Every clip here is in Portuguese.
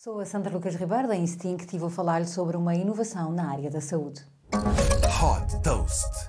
Sou a Sandra Lucas Ribeiro da Instinct e vou falar-lhe sobre uma inovação na área da saúde. Hot Toast.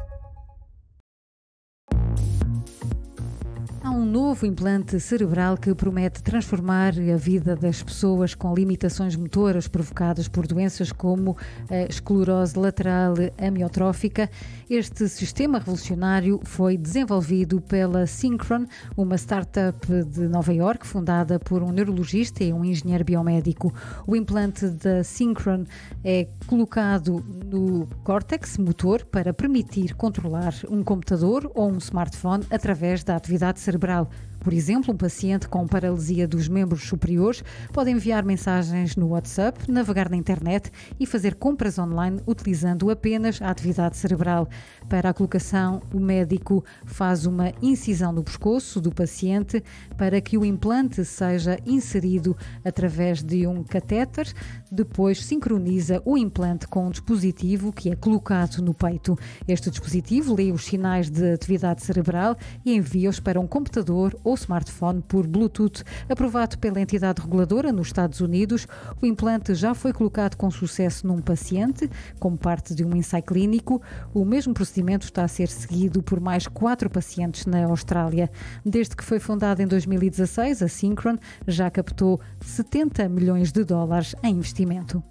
Há um novo implante cerebral que promete transformar a vida das pessoas com limitações motoras provocadas por doenças como a esclerose lateral amiotrófica. Este sistema revolucionário foi desenvolvido pela Synchron, uma startup de Nova York fundada por um neurologista e um engenheiro biomédico. O implante da Synchron é colocado no córtex motor para permitir controlar um computador ou um smartphone através da atividade cerebral. Por exemplo, um paciente com paralisia dos membros superiores pode enviar mensagens no WhatsApp, navegar na internet e fazer compras online utilizando apenas a atividade cerebral. Para a colocação, o médico faz uma incisão no pescoço do paciente para que o implante seja inserido através de um catéter, depois sincroniza o implante com um dispositivo que é colocado no peito. Este dispositivo lê os sinais de atividade cerebral e envia-os para um computador ou smartphone por Bluetooth. Aprovado pela entidade reguladora nos Estados Unidos, o implante já foi colocado com sucesso num paciente, como parte de um ensaio clínico. O mesmo procedimento está a ser seguido por mais quatro pacientes na Austrália. Desde que foi fundada em 2016, a Synchron já captou 70 milhões de dólares em investimento.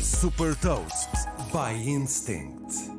Super Toast by Instinct.